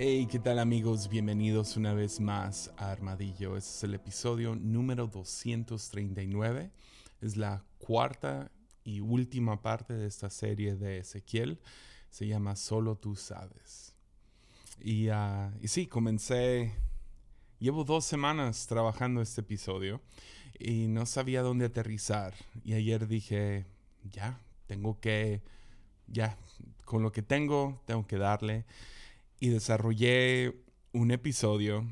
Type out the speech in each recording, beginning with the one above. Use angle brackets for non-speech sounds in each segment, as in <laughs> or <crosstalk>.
Hey, ¿qué tal amigos? Bienvenidos una vez más a Armadillo. Este es el episodio número 239. Es la cuarta y última parte de esta serie de Ezequiel. Se llama Solo tú sabes. Y, uh, sí, comencé, llevo dos semanas trabajando este episodio y no sabía dónde aterrizar. Y ayer dije, ya, tengo que, ya, con lo que tengo, tengo que darle y desarrollé un episodio.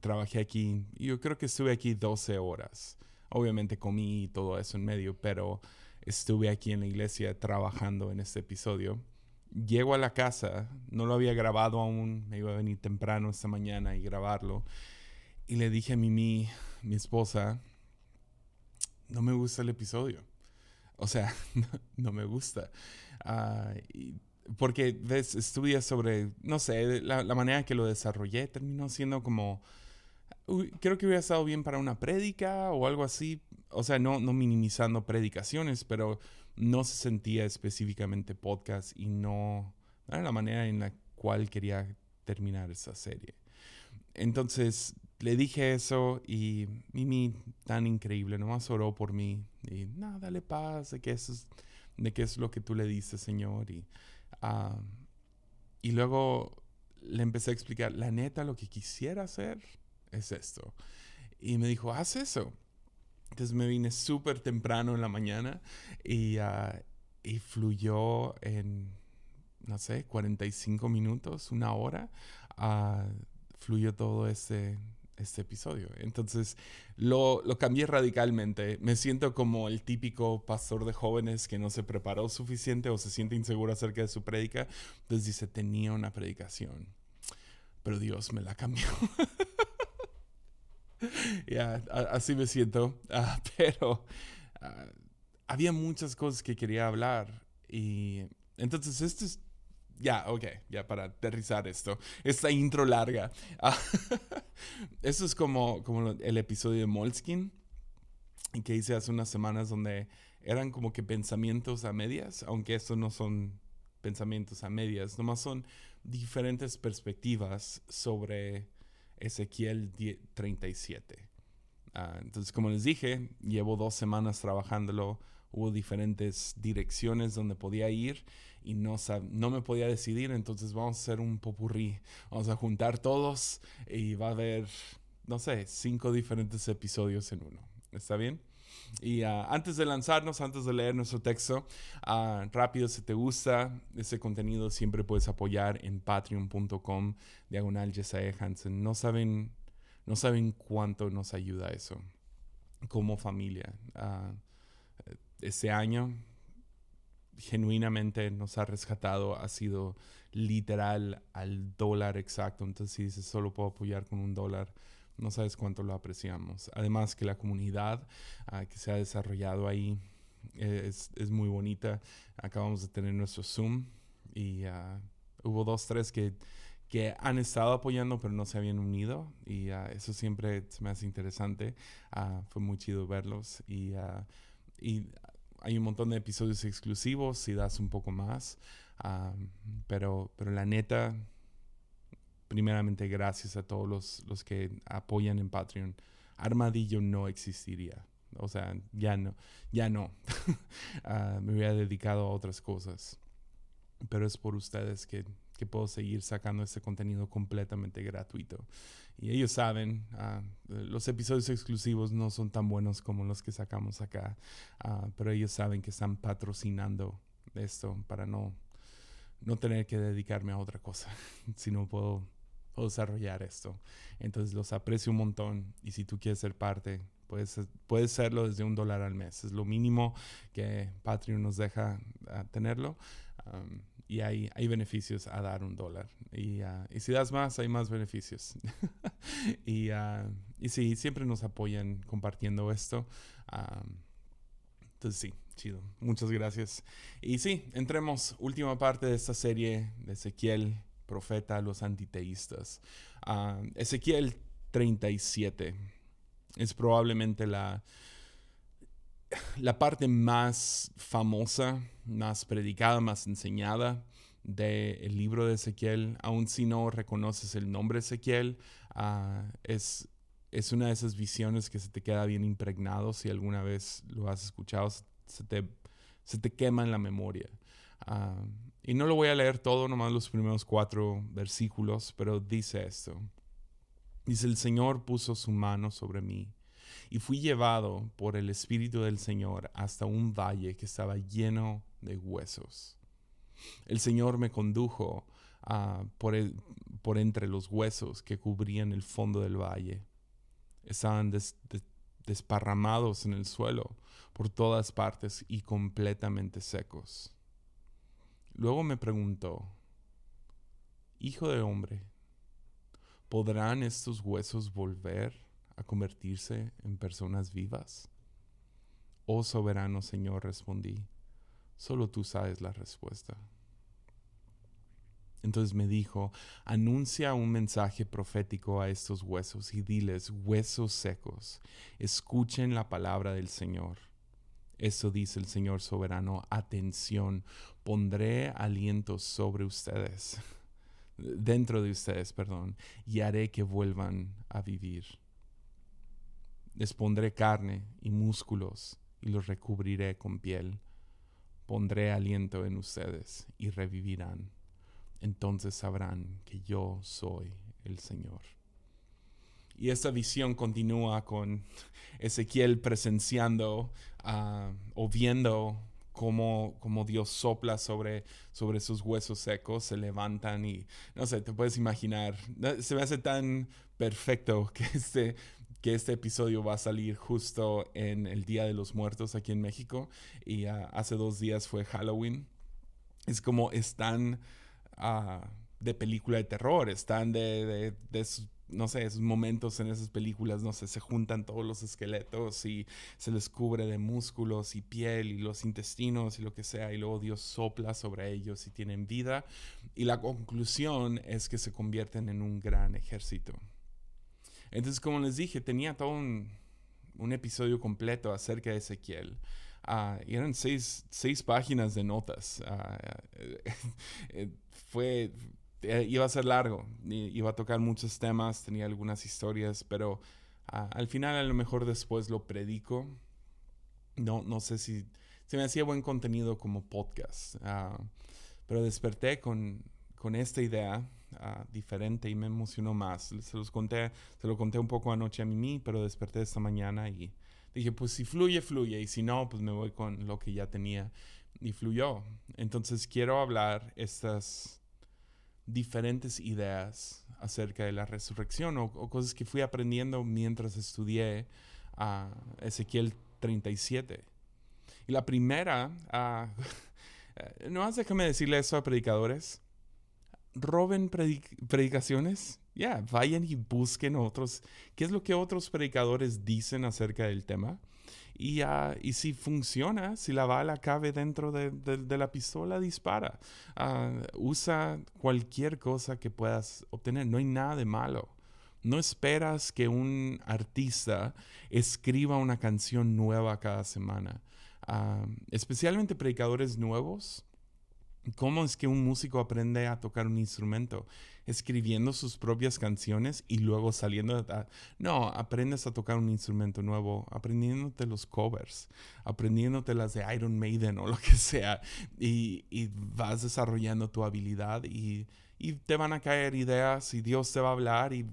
Trabajé aquí, yo creo que estuve aquí 12 horas. Obviamente comí y todo eso en medio, pero estuve aquí en la iglesia trabajando en este episodio. Llego a la casa, no lo había grabado aún, me iba a venir temprano esta mañana y grabarlo. Y le dije a Mimi, mi esposa, no me gusta el episodio. O sea, <laughs> no, me gusta. Uh, porque ves, estudias sobre, no sé, la, manera que lo desarrollé terminó siendo como, creo que hubiera estado bien para una prédica o algo así, o sea, no, no minimizando predicaciones, pero no se sentía específicamente podcast y no, era la manera en la cual quería terminar esa serie. Entonces le dije eso y Mimi, tan increíble, nomás oró por mí y nada, dale paz de que eso es, de qué es lo que tú le dices, Señor. Y y luego le empecé a explicar, la neta, lo que quisiera hacer es esto. Y me dijo, haz eso. Entonces me vine súper temprano en la mañana y, ah, y fluyó en, no sé, 45 minutos, una hora. Uh, fluyó todo ese, este episodio. Entonces lo, lo, cambié radicalmente. Me siento como el típico pastor de jóvenes que no se preparó suficiente o se siente inseguro acerca de su prédica. Entonces dice, tenía una predicación, pero Dios me la cambió. <laughs> ya, así me siento. <laughs> Ah, pero ah, había muchas cosas que quería hablar. Y entonces este es ya, ok, ya para aterrizar esto. Esta intro larga. <laughs> Eso es como, como el episodio de Moleskin que hice hace unas semanas donde eran como que pensamientos a medias, aunque estos no son pensamientos a medias, nomás son diferentes perspectivas sobre Ezequiel 37. Ah, entonces, como les dije, llevo dos semanas trabajándolo, hubo diferentes direcciones donde podía ir y no, no me podía decidir, entonces vamos a hacer un popurrí, vamos a juntar todos y va a haber, no sé, cinco diferentes episodios en uno. ¿Está bien? Y uh, antes de lanzarnos, antes de leer nuestro texto, uh, rápido, si te gusta ese contenido, siempre puedes apoyar en patreon.com, diagonal Jesiah Hansen. No saben, no saben cuánto nos ayuda eso como familia. Uh, este año genuinamente nos ha rescatado ha sido literal al dólar exacto. Entonces, si dices solo puedo apoyar con un dólar, no sabes cuánto lo apreciamos. Además que la comunidad ah, que se ha desarrollado ahí es, es, muy bonita. Acabamos de tener nuestro Zoom y uh, hubo dos, tres que, que han estado apoyando pero no se habían unido y uh, eso siempre me hace interesante. Uh, fue muy chido verlos y, y hay un montón de episodios exclusivos si das un poco más. pero, pero la neta, primeramente gracias a todos los, los que apoyan en Patreon. Armadillo no existiría. O sea, ya no, ya no. <laughs> Ah, me hubiera dedicado a otras cosas. Pero es por ustedes que que puedo seguir sacando este contenido completamente gratuito. Y ellos saben, ah, los episodios exclusivos no son tan buenos como los que sacamos acá, ah, pero ellos saben que están patrocinando esto para no, no tener que dedicarme a otra cosa, <laughs> sino puedo, puedo desarrollar esto. Entonces los aprecio un montón y si tú quieres ser parte, puedes, puedes serlo desde un dólar al mes. Es lo mínimo que Patreon nos deja ah, tenerlo y hay, hay beneficios a dar un dólar. Y, ah, y si das más, hay más beneficios. <laughs> y, uh, y sí, siempre nos apoyan compartiendo esto. entonces sí, chido. Muchas gracias. Y sí, entremos, última parte de esta serie de Ezequiel, profeta, los antiteístas. Ezequiel 37 es probablemente la la parte más famosa, más predicada, más enseñada del libro de Ezequiel, aun si no reconoces el nombre Ezequiel, ah, es, es una de esas visiones que se te queda bien impregnado si alguna vez lo has escuchado, se te, se te quema en la memoria. Ah, y no lo voy a leer todo, nomás los primeros cuatro versículos, pero dice esto. Dice, el Señor puso su mano sobre mí y fui llevado por el Espíritu del Señor hasta un valle que estaba lleno de huesos. El Señor me condujo uh, por, entre los huesos que cubrían el fondo del valle. Estaban des, des, desparramados en el suelo por todas partes y completamente secos. Luego me preguntó, Hijo de hombre, ¿podrán estos huesos volver a convertirse en personas vivas? Oh soberano Señor, respondí, solo tú sabes la respuesta. Entonces me dijo, anuncia un mensaje profético a estos huesos y diles, huesos secos, escuchen la palabra del Señor. Eso dice el Señor soberano, atención, pondré aliento sobre ustedes, <laughs> dentro de ustedes, perdón, y haré que vuelvan a vivir. Les pondré carne y músculos y los recubriré con piel. Pondré aliento en ustedes y revivirán. Entonces sabrán que yo soy el Señor. Y esta visión continúa con Ezequiel presenciando uh, o viendo cómo, cómo, Dios sopla sobre, sobre sus huesos secos, se levantan y, no sé, te puedes imaginar, se me hace tan perfecto que este, que este episodio va a salir justo en el Día de los Muertos aquí en México y uh, hace dos días fue Halloween. Es como están uh, de película de terror, están de, de, de no sé, esos momentos en esas películas, no sé, se juntan todos los esqueletos y se les cubre de músculos y piel y los intestinos y lo que sea, y luego Dios sopla sobre ellos y tienen vida. Y la conclusión es que se convierten en un gran ejército. Entonces, como les dije, tenía todo un, un episodio completo acerca de Ezequiel. Uh, y eran seis, seis, páginas de notas. Uh, <laughs> fue eh, iba a ser largo, iba a tocar muchos temas, tenía algunas historias, pero uh, al final a lo mejor después lo predico. No, no sé si se me hacía buen contenido como podcast, pero desperté con, con esta idea uh, diferente y me emocionó más. Se los conté, se lo conté un poco anoche a Mimi, pero desperté esta mañana y dije, pues si fluye, fluye, y si no, pues me voy con lo que ya tenía y fluyó. Entonces quiero hablar estas diferentes ideas acerca de la resurrección o, cosas que fui aprendiendo mientras estudié a Ezequiel 37. Y la primera, uh, <laughs> no más déjame decirle eso a predicadores, roben predicaciones, ya, vayan y busquen otros, qué es lo que otros predicadores dicen acerca del tema y, uh, y si funciona, si la bala cabe dentro de, de, la pistola, dispara. Uh, usa cualquier cosa que puedas obtener. No hay nada de malo. No esperas que un artista escriba una canción nueva cada semana. Uh, especialmente predicadores nuevos. ¿Cómo es que un músico aprende a tocar un instrumento? escribiendo sus propias canciones y luego saliendo a... No, aprendes a tocar un instrumento nuevo, aprendiéndote los covers, aprendiéndote las de Iron Maiden o lo que sea, y, y vas desarrollando tu habilidad y, y, te van a caer ideas y Dios te va a hablar y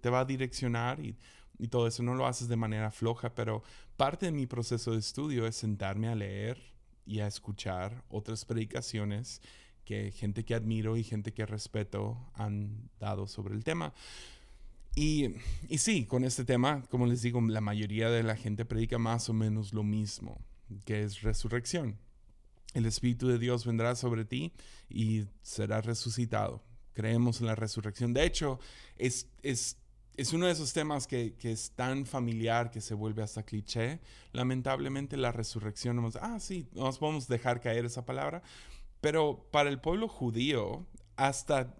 te va a direccionar y, y todo eso. No lo haces de manera floja, pero parte de mi proceso de estudio es sentarme a leer y a escuchar otras predicaciones que gente que admiro y gente que respeto han dado sobre el tema. Y, y sí, con este tema, como les digo, la mayoría de la gente predica más o menos lo mismo, que es resurrección. El Espíritu de Dios vendrá sobre ti y será resucitado. Creemos en la resurrección. De hecho, es, es, es uno de esos temas que, que, es tan familiar que se vuelve hasta cliché. Lamentablemente la resurrección, ah, sí, nos podemos dejar caer esa palabra, pero para el pueblo judío, hasta,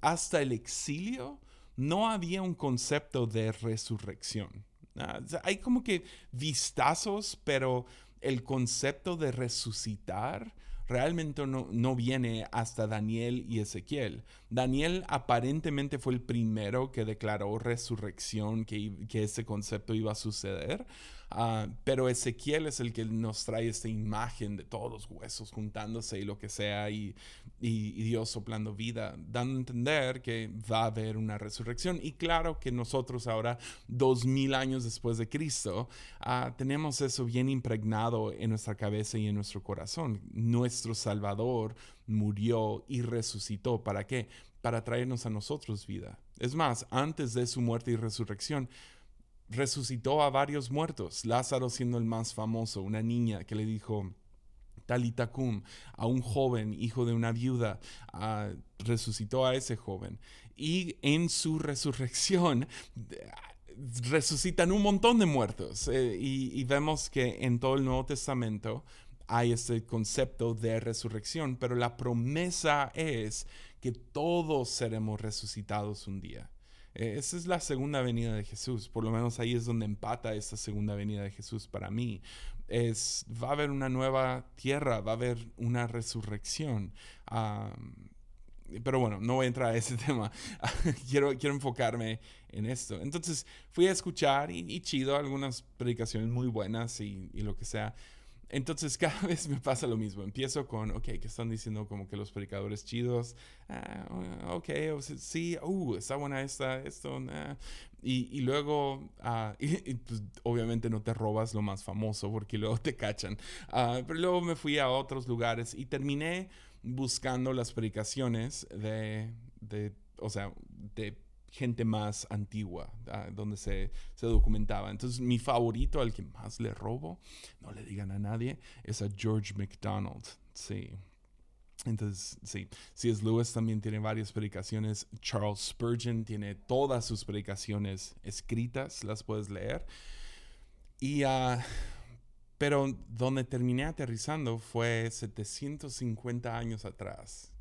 hasta el exilio, no había un concepto de resurrección. Ah, hay como que vistazos, pero el concepto de resucitar realmente no, no, viene hasta Daniel y Ezequiel. Daniel aparentemente fue el primero que declaró resurrección, que, que ese concepto iba a suceder, Ah, pero Ezequiel es el que nos trae esta imagen de todos los huesos juntándose y lo que sea, y, Dios soplando vida, dando a entender que va a haber una resurrección. Y claro que nosotros ahora, dos mil años después de Cristo, ah, tenemos eso bien impregnado en nuestra cabeza y en nuestro corazón. Nuestro Salvador murió y resucitó. ¿Para qué? Para traernos a nosotros vida. Es más, antes de su muerte y resurrección, resucitó a varios muertos, Lázaro siendo el más famoso, una niña que le dijo, Talitacum, a un joven, hijo de una viuda, resucitó a ese joven. Y en su resurrección <laughs> resucitan un montón de muertos. Eh, y, vemos que en todo el Nuevo Testamento hay este concepto de resurrección, pero la promesa es que todos seremos resucitados un día. Eh, esa es la segunda venida de Jesús. Por lo menos ahí es donde empata esta segunda venida de Jesús para mí. Es, va a haber una nueva tierra, va a haber una resurrección. pero bueno, no voy a entrar a ese <laughs> tema. quiero, quiero enfocarme en esto. Entonces fui a escuchar y, chido algunas predicaciones muy buenas y, y lo que sea. Entonces <laughs> cada vez me pasa lo mismo. Empiezo con, ok, que están diciendo como que los predicadores chidos, ah, ok, sí, uh, está buena esta, esto, y, luego, ah, <laughs> pues, obviamente no te robas lo más famoso porque luego te cachan. Ah, pero luego me fui a otros lugares y terminé buscando las predicaciones de, de o sea, de gente más antigua, ah, donde se, se, documentaba. Entonces, mi favorito, al que más le robo, no le digan a nadie, es a George MacDonald. Sí. Entonces, sí, C.S. Lewis también tiene varias predicaciones. Charles Spurgeon tiene todas sus predicaciones escritas, las puedes leer. Y, uh, pero donde terminé aterrizando fue 750 años atrás,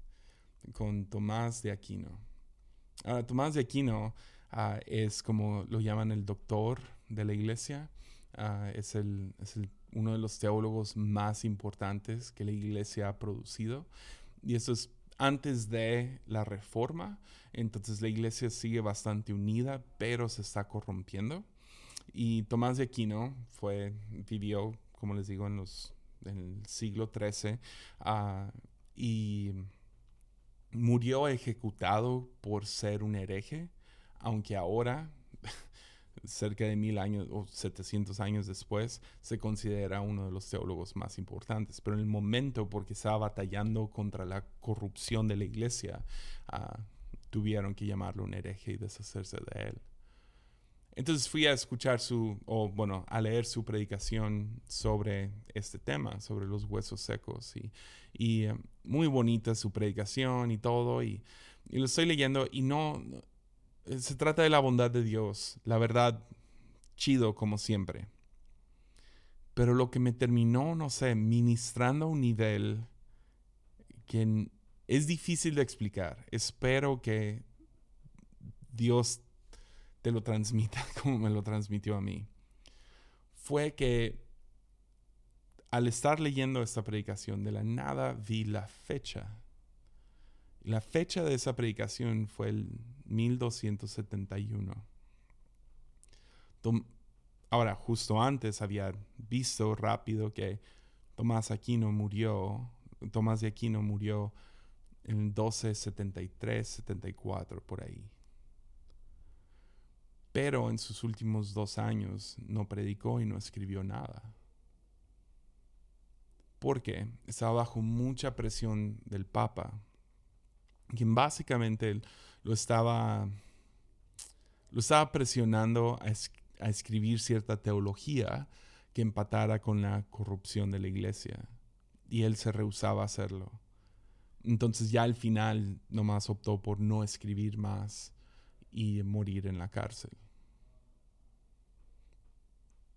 con Tomás de Aquino. Ahora, Tomás de Aquino ah, es como lo llaman el doctor de la iglesia. Ah, es, el, es uno de los teólogos más importantes que la iglesia ha producido. Y eso es antes de la reforma. Entonces la iglesia sigue bastante unida, pero se está corrompiendo. Y Tomás de Aquino fue, vivió, como les digo, en, los, en el siglo XIII. Ah, y murió ejecutado por ser un hereje, aunque ahora, <laughs> cerca de mil años o 700 años después, se considera uno de los teólogos más importantes. Pero en el momento, porque estaba batallando contra la corrupción de la iglesia, ah, tuvieron que llamarlo un hereje y deshacerse de él. Entonces fui a escuchar su, o bueno, a leer su predicación sobre este tema, sobre los huesos secos. Y, y eh, muy bonita su predicación y todo. Y, y, lo estoy leyendo y no, se trata de la bondad de Dios. La verdad, chido como siempre. Pero lo que me terminó, no sé, ministrando a un nivel que es difícil de explicar. Espero que Dios te lo transmita <laughs> como me lo transmitió a mí, fue que al estar leyendo esta predicación, de la nada vi la fecha. La fecha de esa predicación fue el 1271. Ahora, justo antes había visto rápido que Tomás Aquino murió, Tomás de Aquino murió en 1273, 74, por ahí pero en sus últimos dos años no predicó y no escribió nada. Porque estaba bajo mucha presión del Papa, quien básicamente lo estaba, lo estaba presionando a, a escribir cierta teología que empatara con la corrupción de la iglesia. Y él se rehusaba a hacerlo. Entonces ya al final nomás optó por no escribir más y morir en la cárcel.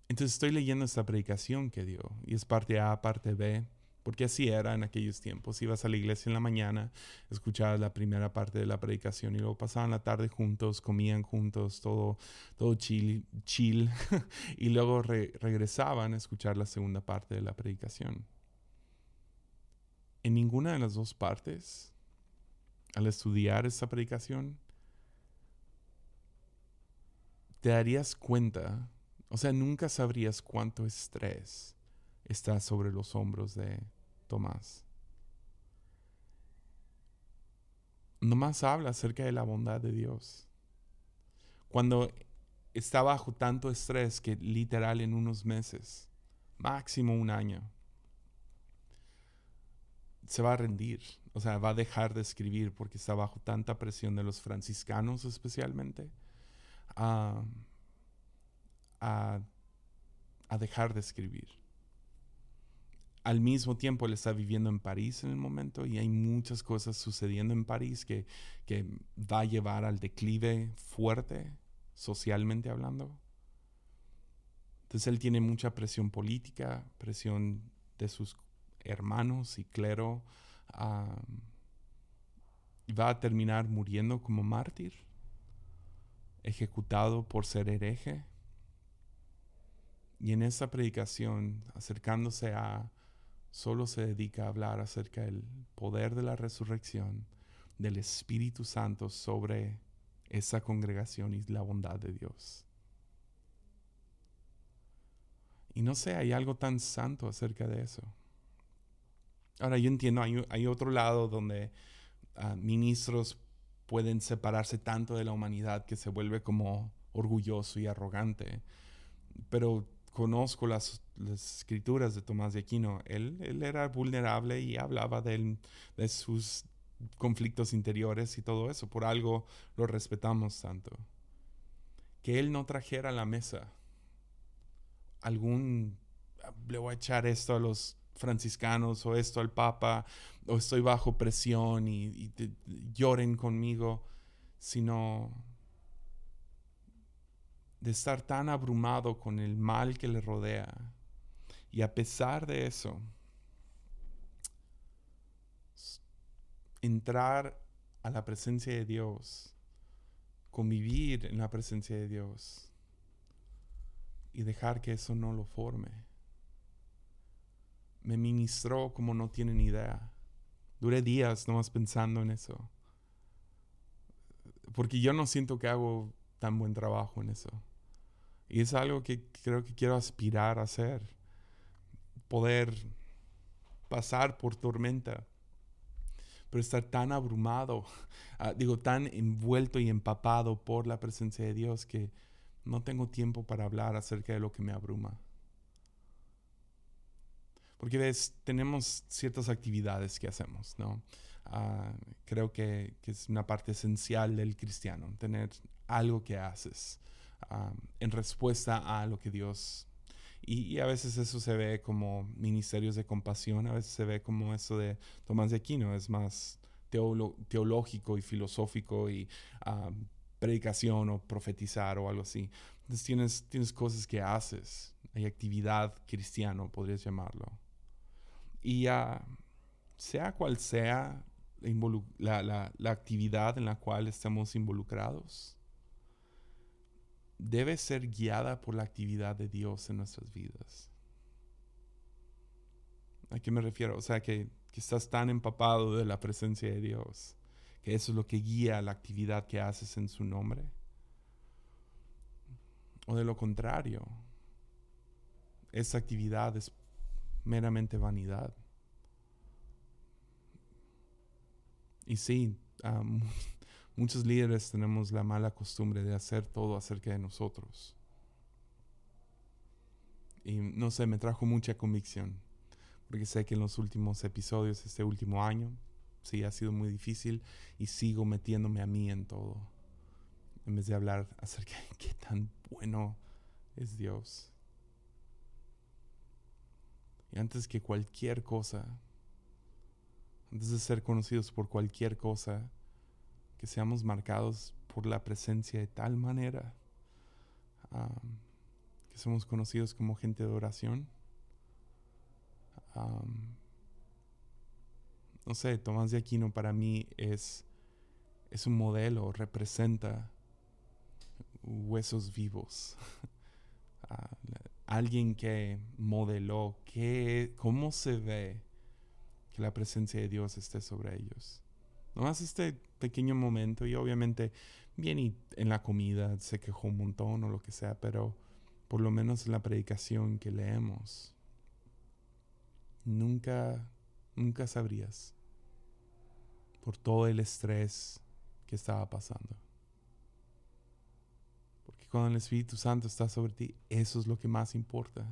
Entonces estoy leyendo esta predicación que dio y es parte A, parte B, porque así era en aquellos tiempos. Ibas a la iglesia en la mañana, escuchabas la primera parte de la predicación y luego pasaban la tarde juntos, comían juntos, todo, todo chill, chill <laughs> y luego regresaban a escuchar la segunda parte de la predicación. en ninguna de las dos partes, al estudiar esta predicación, te darías cuenta, o sea, nunca sabrías cuánto estrés está sobre los hombros de Tomás. Nomás habla acerca de la bondad de Dios. Cuando está bajo tanto estrés que literal en unos meses, máximo un año, se va a rendir, o sea, va a dejar de escribir porque está bajo tanta presión de los franciscanos especialmente, a, a dejar de escribir. Al mismo tiempo él está viviendo en París en el momento y hay muchas cosas sucediendo en París que, que va a llevar al declive fuerte, socialmente hablando. Entonces él tiene mucha presión política, presión de sus hermanos y clero, va a terminar muriendo como mártir, ejecutado por ser hereje. Y en esa predicación, acercándose a, solo se dedica a hablar acerca del poder de la resurrección, del Espíritu Santo sobre esa congregación y la bondad de Dios. Y no sé, hay algo tan santo acerca de eso. Ahora yo entiendo, hay, otro lado donde ah, ministros pueden separarse tanto de la humanidad que se vuelve como orgulloso y arrogante. Pero conozco las, escrituras de Tomás de Aquino. Él, él era vulnerable y hablaba de, de sus conflictos interiores y todo eso. Por algo lo respetamos tanto. Que él no trajera a la mesa algún, le voy a echar esto a los franciscanos o esto al Papa o estoy bajo presión y, lloren conmigo, sino de estar tan abrumado con el mal que le rodea. Y a pesar de eso, entrar a la presencia de Dios, convivir en la presencia de Dios y dejar que eso no lo forme me ministró como no tienen idea. Duré días nomás pensando en eso. Porque yo no siento que hago tan buen trabajo en eso. Y es algo que creo que quiero aspirar a hacer. Poder pasar por tormenta. Pero estar tan abrumado, <laughs> ah, digo, tan envuelto y empapado por la presencia de Dios que no tengo tiempo para hablar acerca de lo que me abruma. Porque ves, tenemos ciertas actividades que hacemos, ¿no? Ah, creo que, es una parte esencial del cristiano, tener algo que haces ah, en respuesta a lo que Dios... Y, a veces eso se ve como ministerios de compasión, a veces se ve como eso de Tomás de Aquino, es más teológico y filosófico y ah, predicación o profetizar o algo así. Entonces tienes, tienes cosas que haces, hay actividad cristiano, podrías llamarlo. Y sea cual sea la, actividad en la cual estamos involucrados, debe ser guiada por la actividad de Dios en nuestras vidas. ¿A qué me refiero? O sea, que, que, estás tan empapado de la presencia de Dios, que eso es lo que guía la actividad que haces en su nombre. O de lo contrario, esa actividad es meramente vanidad. Y sí, <laughs> muchos líderes tenemos la mala costumbre de hacer todo acerca de nosotros. Y no sé, me trajo mucha convicción, porque sé que en los últimos episodios, este último año, sí ha sido muy difícil y sigo metiéndome a mí en todo, en vez de hablar acerca de qué tan bueno es Dios. Antes que cualquier cosa, antes de ser conocidos por cualquier cosa, que seamos marcados por la presencia de tal manera que somos conocidos como gente de oración. no sé, Tomás de Aquino para mí es, es un modelo, representa huesos vivos. <laughs> alguien que modeló qué, cómo se ve que la presencia de Dios esté sobre ellos. Nomás este pequeño momento y obviamente bien y en la comida se quejó un montón o lo que sea, pero por lo menos en la predicación que leemos, nunca, nunca sabrías por todo el estrés que estaba pasando. Cuando el Espíritu Santo está sobre ti, eso es lo que más importa.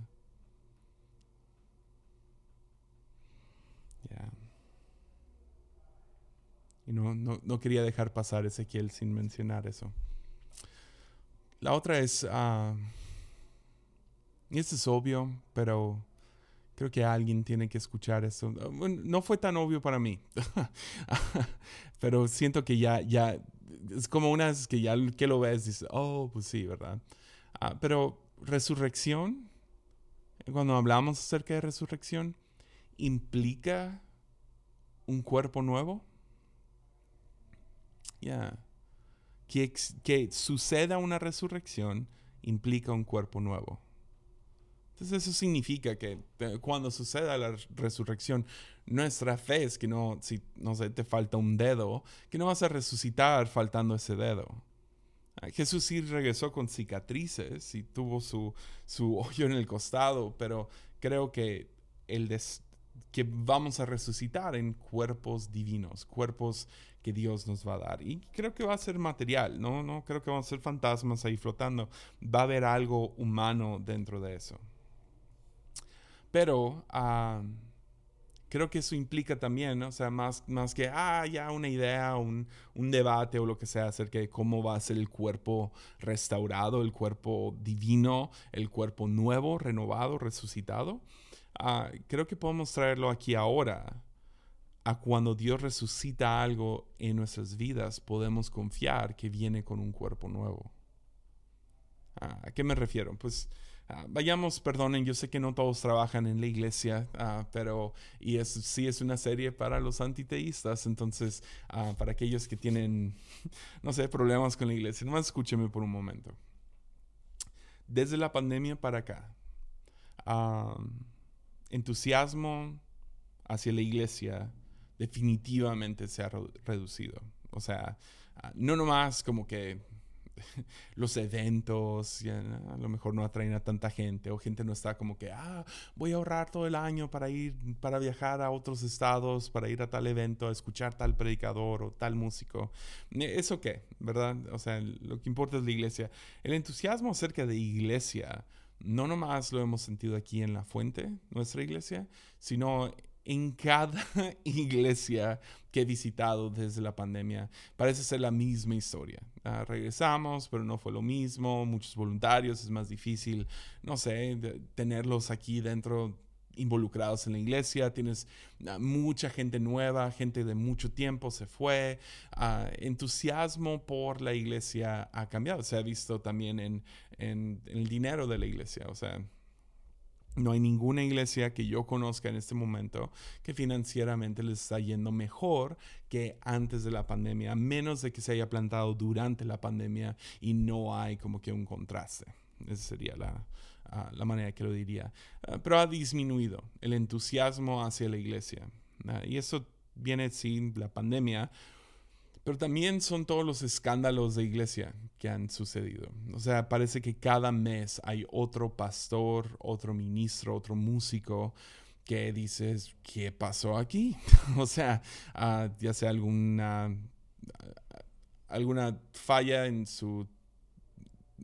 Y no, no, quería dejar pasar Ezequiel sin mencionar eso. La otra es, uh, y esto es obvio, pero creo que alguien tiene que escuchar eso. no fue tan obvio para mí, <laughs> pero siento que ya, ya, es como una vez que ya que lo ves, dices, oh, pues sí, ¿verdad? Ah, pero resurrección, cuando hablamos acerca de resurrección, implica un cuerpo nuevo. Ya. Que, que suceda una resurrección implica un cuerpo nuevo. Entonces eso significa que eh, cuando suceda la resurrección, nuestra fe es que no, si no sé, te falta un dedo, que no vas a resucitar faltando ese dedo. Ah, Jesús sí regresó con cicatrices y tuvo su, su <laughs> hoyo en el costado, pero creo que el que vamos a resucitar en cuerpos divinos, cuerpos que Dios nos va a dar. Y creo que va a ser material, ¿no? No creo que van a ser fantasmas ahí flotando. Va a haber algo humano dentro de eso. Pero creo que eso implica también, o sea, más, más que, ah, ya una idea, un, un, debate o lo que sea acerca de cómo va a ser el cuerpo restaurado, el cuerpo divino, el cuerpo nuevo, renovado, resucitado. Ah, creo que podemos traerlo aquí ahora. A cuando Dios resucita algo en nuestras vidas, podemos confiar que viene con un cuerpo nuevo. Ah, ¿A qué me refiero? Pues Ah, vayamos, perdonen, yo sé que no todos trabajan en la iglesia, ah, pero y es, sí es una serie para los antiteístas, entonces ah, para aquellos que tienen, <laughs> no sé, problemas con la iglesia, nomás escúcheme por un momento. Desde la pandemia para acá, entusiasmo hacia la iglesia definitivamente se ha reducido. O sea, no nomás como que <laughs> los eventos, a lo mejor no atraen a tanta gente o gente no está como que, ah, voy a ahorrar todo el año para ir, para viajar a otros estados, para ir a tal evento, a escuchar tal predicador o tal músico. Eh, ¿Eso qué? ¿Verdad? O sea, lo que importa es la iglesia. El entusiasmo acerca de iglesia, no nomás lo hemos sentido aquí en la fuente, nuestra iglesia, sino en cada <laughs> iglesia que he visitado desde la pandemia. Parece ser la misma historia. Ah, regresamos, pero no fue lo mismo. Muchos voluntarios, es más difícil, no sé, tenerlos aquí dentro involucrados en la iglesia, tienes ah, mucha gente nueva, gente de mucho tiempo se fue, uh, entusiasmo por la iglesia ha cambiado, se ha visto también en, en el dinero de la iglesia, o sea, no hay ninguna iglesia que yo conozca en este momento que financieramente les está yendo mejor que antes de la pandemia, a menos de que se haya plantado durante la pandemia y no hay como que un contraste. Esa sería la, ah, la manera que lo diría. Ah, pero ha disminuido el entusiasmo hacia la iglesia. Ah, y eso viene sin la pandemia, pero también son todos los escándalos de iglesia que han sucedido. O sea, parece que cada mes hay otro pastor, otro ministro, otro músico que dices, ¿qué pasó aquí? <laughs> o sea, ah, ya sea alguna, alguna falla en su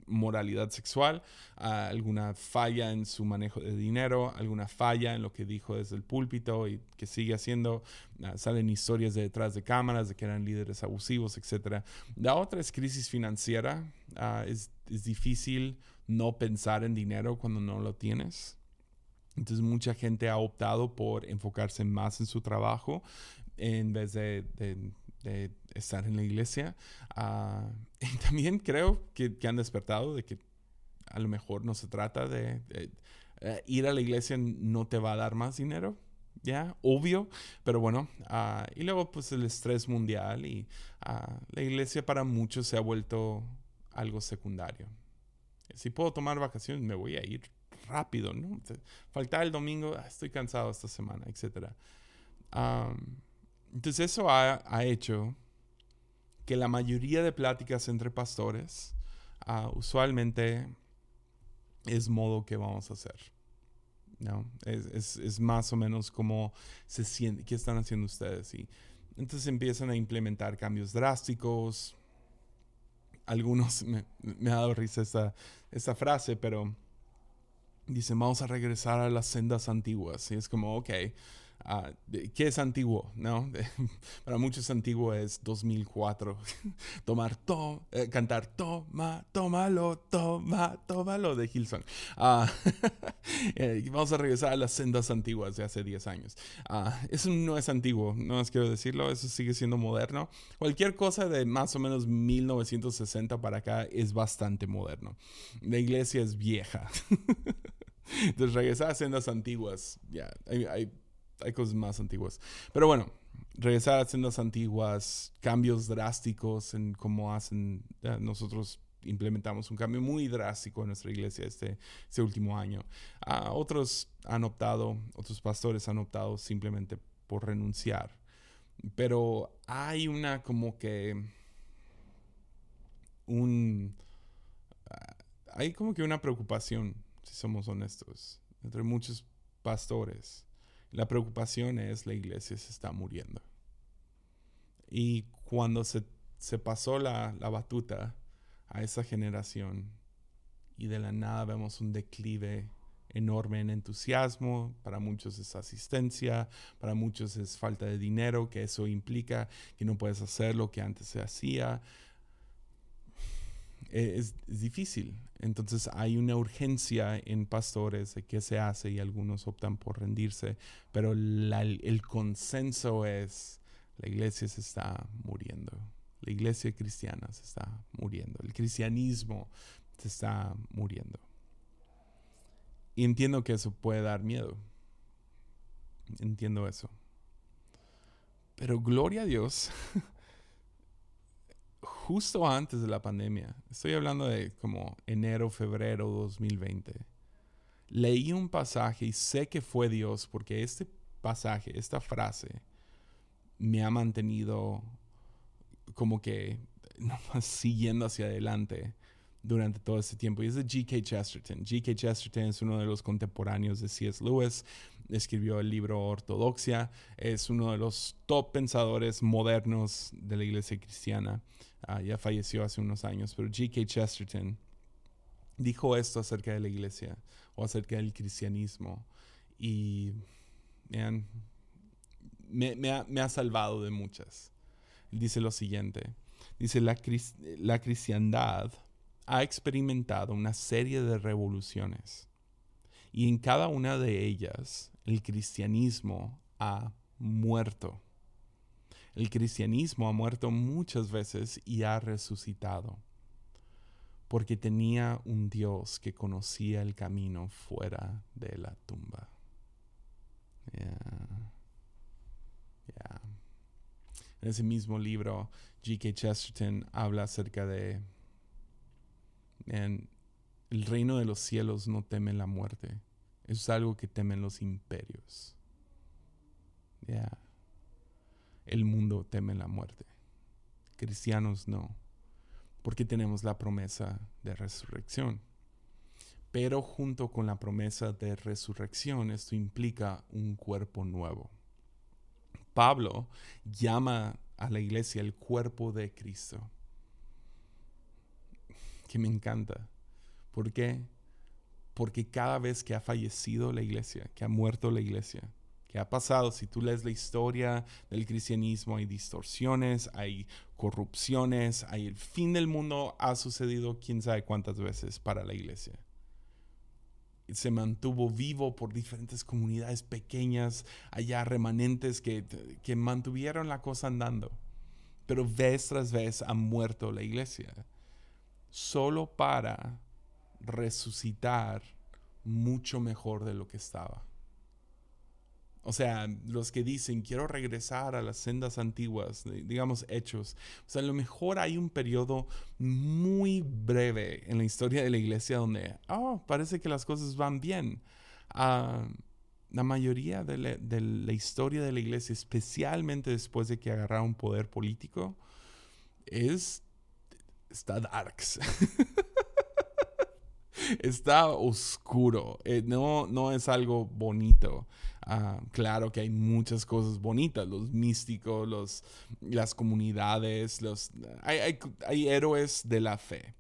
moralidad sexual, alguna falla en su manejo de dinero, alguna falla en lo que dijo desde el púlpito y que sigue haciendo. Ah, salen historias de detrás de cámaras de que eran líderes abusivos, etc. La otra es crisis financiera. Ah, es, es difícil no pensar en dinero cuando no lo tienes. Entonces mucha gente ha optado por enfocarse más en su trabajo en vez de, de estar en la iglesia. <laughs> Y también creo que, han despertado de que a lo mejor no se trata de, eh, ir a la iglesia no te va a dar más dinero. Ya, obvio, pero bueno, uh, y luego pues el estrés mundial y uh, la iglesia para muchos se ha vuelto algo secundario. Si puedo tomar vacaciones, me voy a ir rápido, ¿no? Falta el domingo, estoy cansado esta semana, etc. entonces eso ha, hecho que la mayoría de pláticas entre pastores ah, usualmente es modo que vamos a hacer. ¿no? Es, más o menos como se siente, qué están haciendo ustedes. Y entonces empiezan a implementar cambios drásticos. Algunos, <laughs> me, ha dado risa esta, esta frase, pero dicen, vamos a regresar a las sendas antiguas. Y es como, ok, Ah, ¿Qué es antiguo? ¿no? <laughs> Para muchos antiguo es 2004. <laughs> Tomar to, eh, cantar toma, tómalo, toma, tómalo de Hilson. Ah, <laughs> eh, vamos a regresar a las sendas antiguas de hace 10 años. Ah, eso no es antiguo, no más quiero decirlo, eso sigue siendo moderno. Cualquier cosa de más o menos 1960 para acá es bastante moderno. La iglesia es vieja. Entonces regresar a sendas antiguas, ya, hay hay cosas más antiguas. Pero bueno, regresar a sendas antiguas, cambios drásticos en cómo hacen, nosotros implementamos un cambio muy drástico en nuestra iglesia este, este último año. Uh, otros han optado, otros pastores han optado simplemente por renunciar. Pero hay una como que un... Ah, hay como que una preocupación, si somos honestos, entre muchos pastores la preocupación es la iglesia se está muriendo. Y cuando se, pasó la, la batuta a esa generación y de la nada vemos un declive enorme en entusiasmo, para muchos es asistencia, para muchos es falta de dinero, que eso implica que no puedes hacer lo que antes se hacía, eh, es, difícil. Entonces hay una urgencia en pastores de qué se hace y algunos optan por rendirse, pero el consenso es la iglesia se está muriendo, la iglesia cristiana se está muriendo, el cristianismo se está muriendo. Y entiendo que eso puede dar miedo. Entiendo eso. Pero gloria a Dios <laughs> justo antes de la pandemia, estoy hablando de como enero, febrero 2020, leí un pasaje y sé que fue Dios porque este pasaje, esta frase, me ha mantenido como que <laughs> siguiendo hacia adelante durante todo este tiempo. Y es de G.K. Chesterton. G.K. Chesterton es uno de los contemporáneos de C.S. Lewis. Escribió el libro Ortodoxia. Es uno de los top pensadores modernos de la iglesia cristiana. Ah, ya falleció hace unos años, pero G.K. Chesterton dijo esto acerca de la iglesia o acerca del cristianismo y me, ha, salvado de muchas. dice lo siguiente, dice la, la cristiandad ha experimentado una serie de revoluciones y en cada una de ellas el cristianismo ha muerto. El cristianismo ha muerto muchas veces y ha resucitado, porque tenía un Dios que conocía el camino fuera de la tumba. En ese mismo libro, G.K. Chesterton habla acerca de en el reino de los cielos no teme la muerte. Eso es algo que temen los imperios. Yeah el mundo teme la muerte. Cristianos no, porque tenemos la promesa de resurrección. Pero junto con la promesa de resurrección, esto implica un cuerpo nuevo. Pablo llama a la iglesia el cuerpo de Cristo, que me encanta. ¿Por qué? Porque cada vez que ha fallecido la iglesia, que ha muerto la iglesia, que ha pasado. Si tú lees la historia del cristianismo, hay distorsiones, hay corrupciones, hay el fin del mundo ha sucedido quién sabe cuántas veces para la iglesia. Se mantuvo vivo por diferentes comunidades pequeñas, allá remanentes que, que mantuvieron la cosa andando. Pero vez tras vez ha muerto la iglesia. Solo para resucitar mucho mejor de lo que estaba. O sea, los que dicen, quiero regresar a las sendas antiguas, digamos, hechos. O sea, a lo mejor hay un periodo muy breve en la historia de la iglesia donde, oh, parece que las cosas van bien. Ah, la mayoría de la, historia de la iglesia, especialmente después de que agarraron poder político, es está darks. <laughs> está oscuro. Eh, no, no es algo bonito. Ah, claro que hay muchas cosas bonitas, los místicos, los, las comunidades, los, hay, hay héroes de la fe.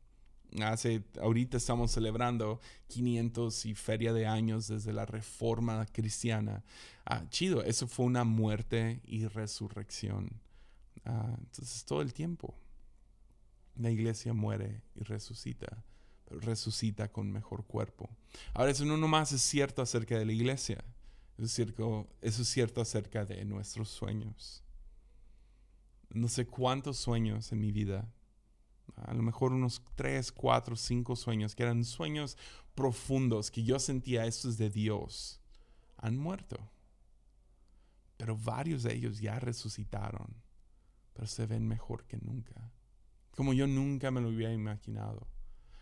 Hace, ahorita estamos celebrando 500 y feria de años desde la reforma cristiana. Ah, chido, eso fue una muerte y resurrección. Ah, entonces, todo el tiempo la iglesia muere y resucita, resucita con mejor cuerpo. Ahora, eso no nomás es cierto acerca de la iglesia, eso es cierto, eso es cierto acerca de nuestros sueños. No sé cuántos sueños en mi vida a lo mejor unos tres, cuatro, cinco sueños, que eran sueños profundos, que yo sentía esto es de Dios, han muerto. Pero varios de ellos ya resucitaron, pero se ven mejor que nunca, como yo nunca me lo hubiera imaginado.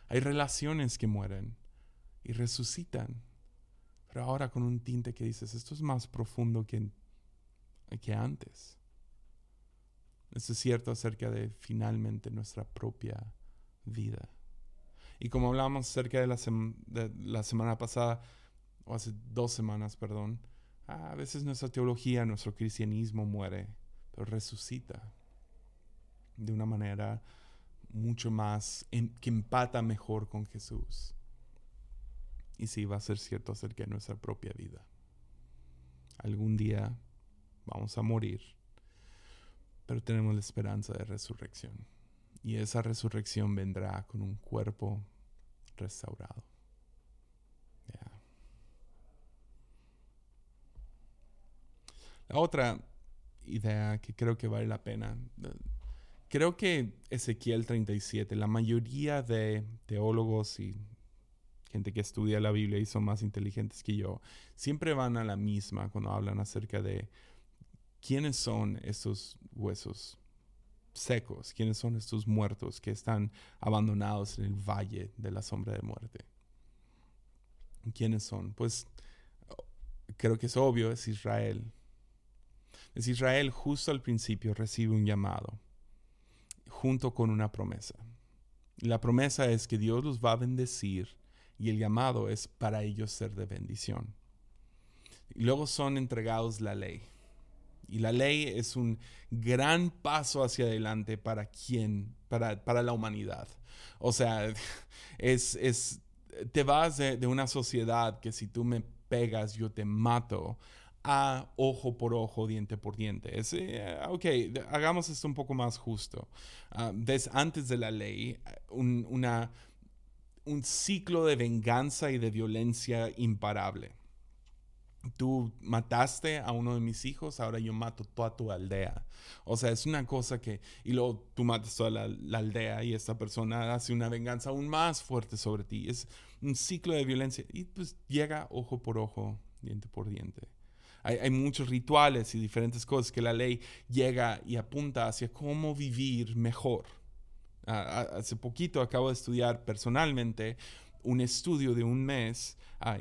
Hay relaciones que mueren y resucitan, pero ahora con un tinte que dices, esto es más profundo que, que antes. Eso es cierto acerca de finalmente nuestra propia vida. Y como hablamos acerca de la, de la semana pasada, o hace dos semanas, perdón, a veces nuestra teología, nuestro cristianismo muere, pero resucita de una manera mucho más, que empata mejor con Jesús. Y sí, va a ser cierto acerca de nuestra propia vida. Algún día vamos a morir pero tenemos la esperanza de resurrección. Y esa resurrección vendrá con un cuerpo restaurado. La otra idea que creo que vale la pena, creo que Ezequiel 37, la mayoría de teólogos y gente que estudia la Biblia y son más inteligentes que yo, siempre van a la misma cuando hablan acerca de ¿quiénes son estos huesos secos? ¿Quiénes son estos muertos que están abandonados en el valle de la sombra de muerte? ¿Quiénes son? Pues creo que es obvio, es Israel. Es Israel justo al principio recibe un llamado junto con una promesa. La promesa es que Dios los va a bendecir y el llamado es para ellos ser de bendición. Y luego son entregados la ley. Y la ley es un gran paso hacia adelante para quién, para, para la humanidad. O sea, <laughs> es, es te vas de, una sociedad que si tú me pegas, yo te mato, a ojo por ojo, diente por diente. Es, eh, ok, hagamos esto un poco más justo. Uh, antes de la ley, un, un ciclo de venganza y de violencia imparable tú mataste a uno de mis hijos, ahora yo mato toda tu aldea. O sea, es una cosa que, y luego tú matas toda la, aldea y esta persona hace una venganza aún más fuerte sobre ti. Es un ciclo de violencia y pues llega ojo por ojo, diente por diente. Hay, muchos rituales y diferentes cosas que la ley llega y apunta hacia cómo vivir mejor. hace poquito acabo de estudiar personalmente un estudio de un mes ah,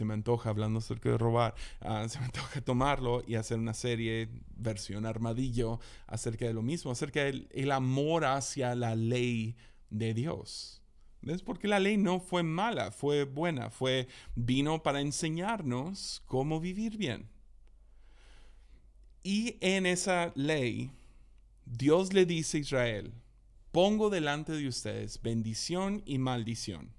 se me antoja, hablando acerca de robar, ah, se me antoja tomarlo y hacer una serie, versión armadillo, acerca de lo mismo, acerca del el amor hacia la ley de Dios. ¿Ves? Porque la ley no fue mala, fue buena, fue, vino para enseñarnos cómo vivir bien. Y en esa ley, Dios le dice a Israel, pongo delante de ustedes bendición y maldición.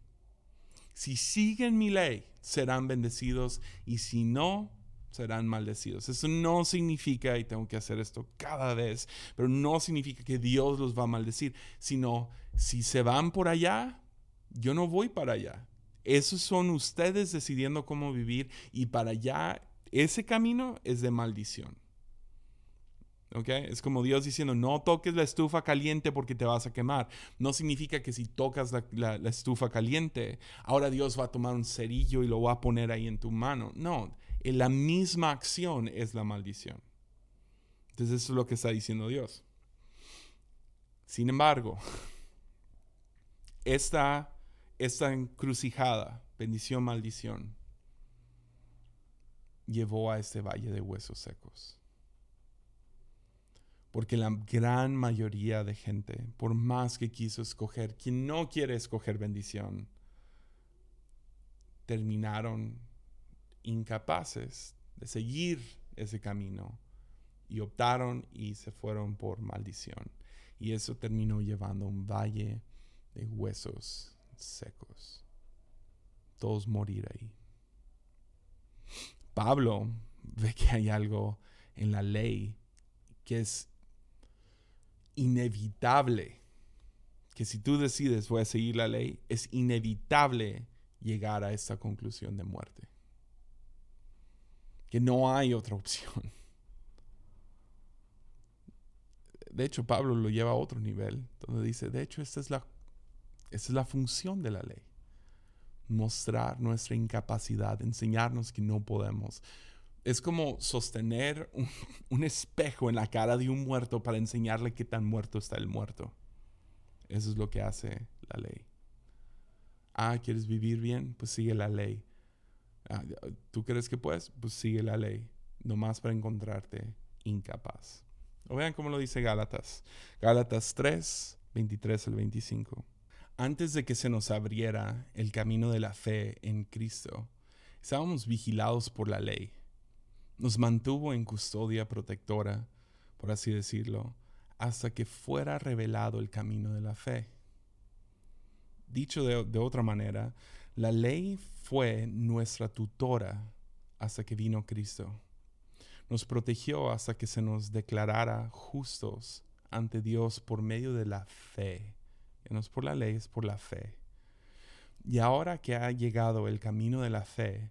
Si siguen mi ley, serán bendecidos y si no, serán maldecidos. Eso no significa, y tengo que hacer esto cada vez, pero no significa que Dios los va a maldecir, sino si se van por allá, yo no voy para allá. Esos son ustedes decidiendo cómo vivir y para allá, ese camino es de maldición. Es como Dios diciendo, no toques la estufa caliente porque te vas a quemar. No significa que si tocas la, estufa caliente, ahora Dios va a tomar un cerillo y lo va a poner ahí en tu mano. No, la misma acción es la maldición. Entonces eso es lo que está diciendo Dios. Sin embargo, esta, esta encrucijada, bendición, maldición, llevó a este valle de huesos secos. Porque la gran mayoría de gente, por más que quiso escoger, quien no quiere escoger bendición, terminaron incapaces de seguir ese camino y optaron y se fueron por maldición. Y eso terminó llevando un valle de huesos secos. Todos morir ahí. Pablo ve que hay algo en la ley que es inevitable, que si tú decides voy a seguir la ley, es inevitable llegar a esta conclusión de muerte. Que no hay otra opción. De hecho, Pablo lo lleva a otro nivel, donde dice, de hecho, esta es la, esta es la función de la ley. Mostrar nuestra incapacidad, enseñarnos que no podemos. Es como sostener <laughs> un, espejo en la cara de un muerto para enseñarle qué tan muerto está el muerto. Eso es lo que hace la ley. Ah, ¿quieres vivir bien? Pues sigue la ley. Ah, ¿Tú crees que puedes? Pues sigue la ley. Nomás para encontrarte incapaz. O vean cómo lo dice Gálatas. Gálatas 3, 23 al 25. Antes de que se nos abriera el camino de la fe en Cristo, estábamos vigilados por la ley. Nos mantuvo en custodia protectora, por así decirlo, hasta que fuera revelado el camino de la fe. Dicho de, de otra manera, la ley fue nuestra tutora hasta que vino Cristo nos protegió hasta que se nos declarara justos ante Dios por medio de la fe. no es por la ley, es por la fe. Y ahora que ha llegado el camino de la fe,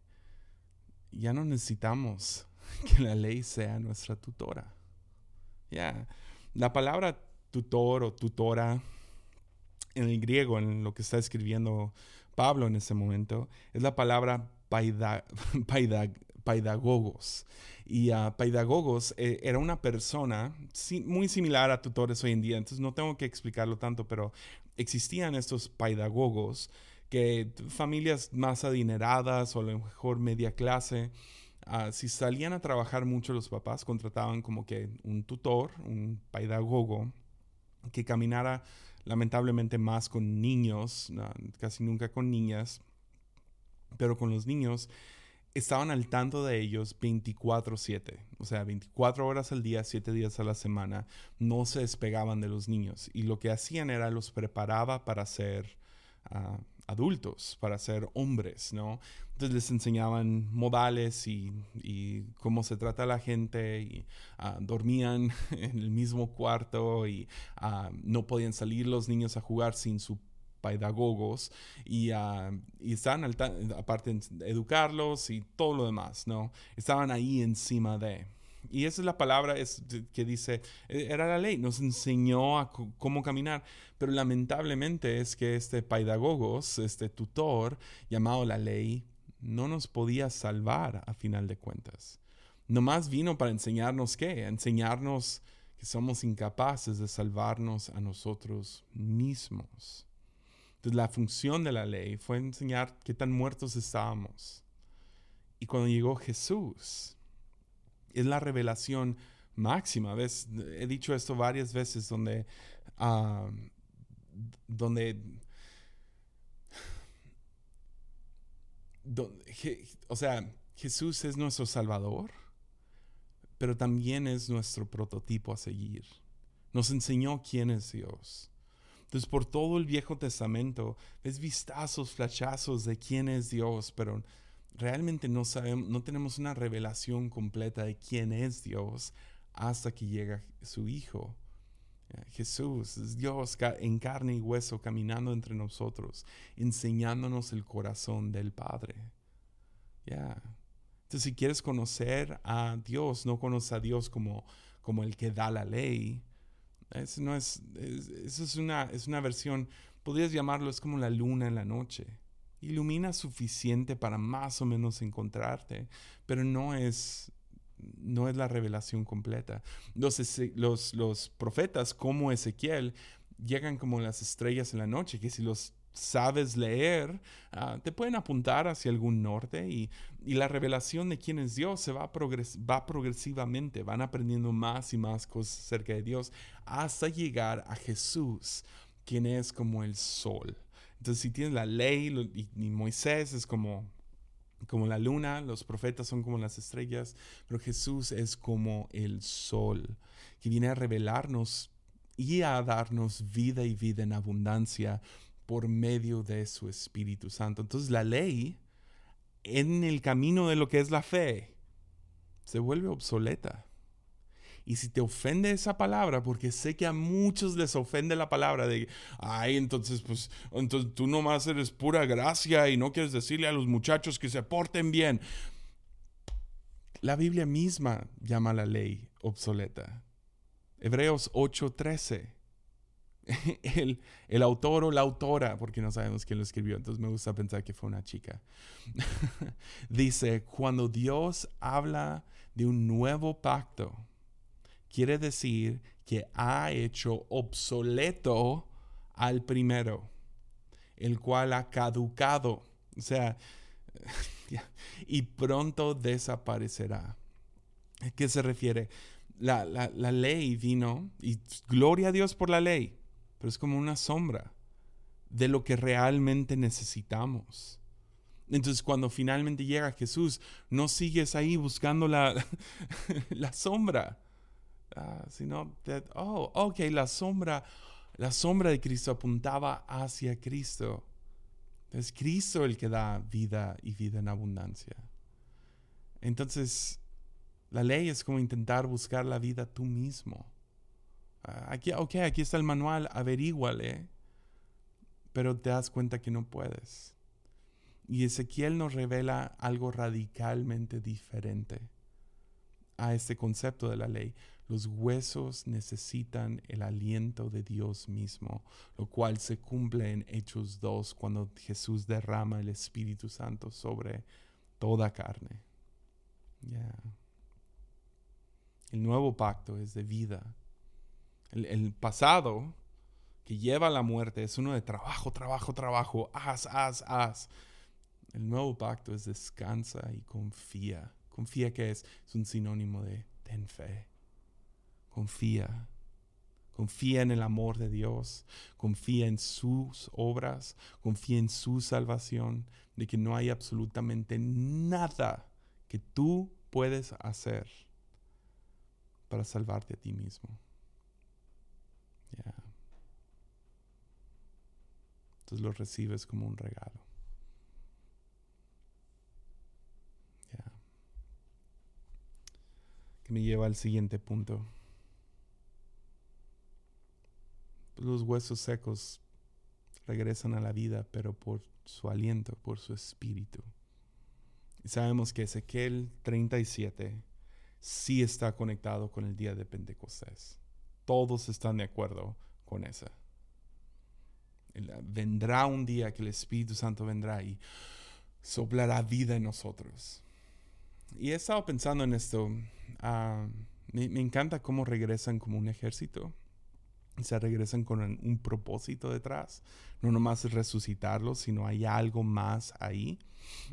ya no necesitamos <laughs> que la ley sea nuestra tutora. Ya, la palabra tutor o tutora en el griego, en lo que está escribiendo Pablo en ese momento, es la palabra paida, <laughs> paidagogos. Y uh, paidagogos eh, era una persona muy similar a tutores hoy en día, entonces no tengo que explicarlo tanto, pero existían estos paidagogos que familias más adineradas o a lo mejor media clase, uh, si salían a trabajar mucho los papás, contrataban como que un tutor, un paidagogo, que caminara lamentablemente más con niños, casi nunca con niñas, pero con los niños estaban al tanto de ellos 24/7, o sea, 24 horas al día, 7 días a la semana, no se despegaban de los niños y lo que hacían era los preparaba para ser ah, adultos, para ser hombres, ¿no? Entonces les enseñaban modales y, cómo se trata la gente y ah, dormían <laughs> en el mismo cuarto y ah, no podían salir los niños a jugar sin su pedagogos y, uh, y estaban aparte de educarlos y todo lo demás, ¿no? Estaban ahí encima de. Y esa es la palabra que dice, e, era la ley, nos enseñó a cómo caminar, pero lamentablemente es que este pedagogos, este tutor llamado la ley, no nos podía salvar a final de cuentas. Nomás vino para enseñarnos qué, enseñarnos que somos incapaces de salvarnos a nosotros mismos. Entonces la función de la ley fue enseñar qué tan muertos estábamos. Y cuando llegó Jesús, es la revelación máxima. ¿Ves? He dicho esto varias veces donde, donde, o sea, Jesús es nuestro Salvador, pero también es nuestro prototipo a seguir. Nos enseñó quién es Dios. Entonces, por todo el Viejo Testamento, ves vistazos, flachazos de quién es Dios, pero realmente no sabemos, no tenemos una revelación completa de quién es Dios hasta que llega su Hijo. Jesús es Dios en carne y hueso caminando entre nosotros, enseñándonos el corazón del Padre. Ya. Entonces, si quieres conocer a Dios, no conoces a Dios como, como el que da la ley, eso no es, es una, es una versión, podrías llamarlo, es como la luna en la noche. Ilumina suficiente para más o menos encontrarte, pero no es, no es la revelación completa. Los, los, los profetas como Ezequiel llegan como las estrellas en la noche, que si los sabes leer, ah, te pueden apuntar hacia algún norte y, la revelación de quién es Dios se va, va progresivamente, van aprendiendo más y más cosas acerca de Dios hasta llegar a Jesús, quien es como el sol. Entonces, si tienes la ley y, Moisés es como, como la luna, los profetas son como las estrellas, pero Jesús es como el sol, que viene a revelarnos y a darnos vida y vida en abundancia por medio de su Espíritu Santo. Entonces la ley, en el camino de lo que es la fe, se vuelve obsoleta. Y si te ofende esa palabra, porque sé que a muchos les ofende la palabra de, ay, entonces, pues, entonces tú nomás eres pura gracia y no quieres decirle a los muchachos que se porten bien. La Biblia misma llama la ley obsoleta. Hebreos 8:13 <laughs> el, el, autor o la autora, porque no sabemos quién lo escribió, entonces me gusta pensar que fue una chica, <laughs> dice, cuando Dios habla de un nuevo pacto, quiere decir que ha hecho obsoleto al primero, el cual ha caducado, o sea, <laughs> y pronto desaparecerá. ¿A qué se refiere? La, la, la ley vino, y gloria a Dios por la ley, pero es como una sombra de lo que realmente necesitamos. Entonces cuando finalmente llega Jesús, no sigues ahí buscando la, <laughs> la sombra, ah, sino, oh, ok, la sombra, la sombra de Cristo apuntaba hacia Cristo. Es Cristo el que da vida y vida en abundancia. Entonces, la ley es como intentar buscar la vida tú mismo. Ah, aquí, ok, aquí está el manual, averíguale. Pero te das cuenta que no puedes. Y Ezequiel nos revela algo radicalmente diferente a este concepto de la ley. Los huesos necesitan el aliento de Dios mismo, lo cual se cumple en Hechos 2 cuando Jesús derrama el Espíritu Santo sobre toda carne. El nuevo pacto es de vida el, pasado que lleva a la muerte es uno de trabajo, trabajo, trabajo, haz, haz, haz. El nuevo pacto es descansa y confía. Confía que es, es un sinónimo de ten fe. Confía. Confía en el amor de Dios, confía en sus obras, confía en su salvación, de que no hay absolutamente nada que tú puedes hacer para salvarte a ti mismo. Entonces lo recibes como un regalo. Que me lleva al siguiente punto. Los huesos secos regresan a la vida, pero por su aliento, por su espíritu. Y sabemos que Ezequiel 37 sí está conectado con el día de Pentecostés todos están de acuerdo con esa. Vendrá un día que el Espíritu Santo vendrá y soplará vida en nosotros. Y he estado pensando en esto. Ah, me, encanta cómo regresan como un ejército. Se regresan con un, propósito detrás. No nomás es resucitarlos, sino hay algo más ahí.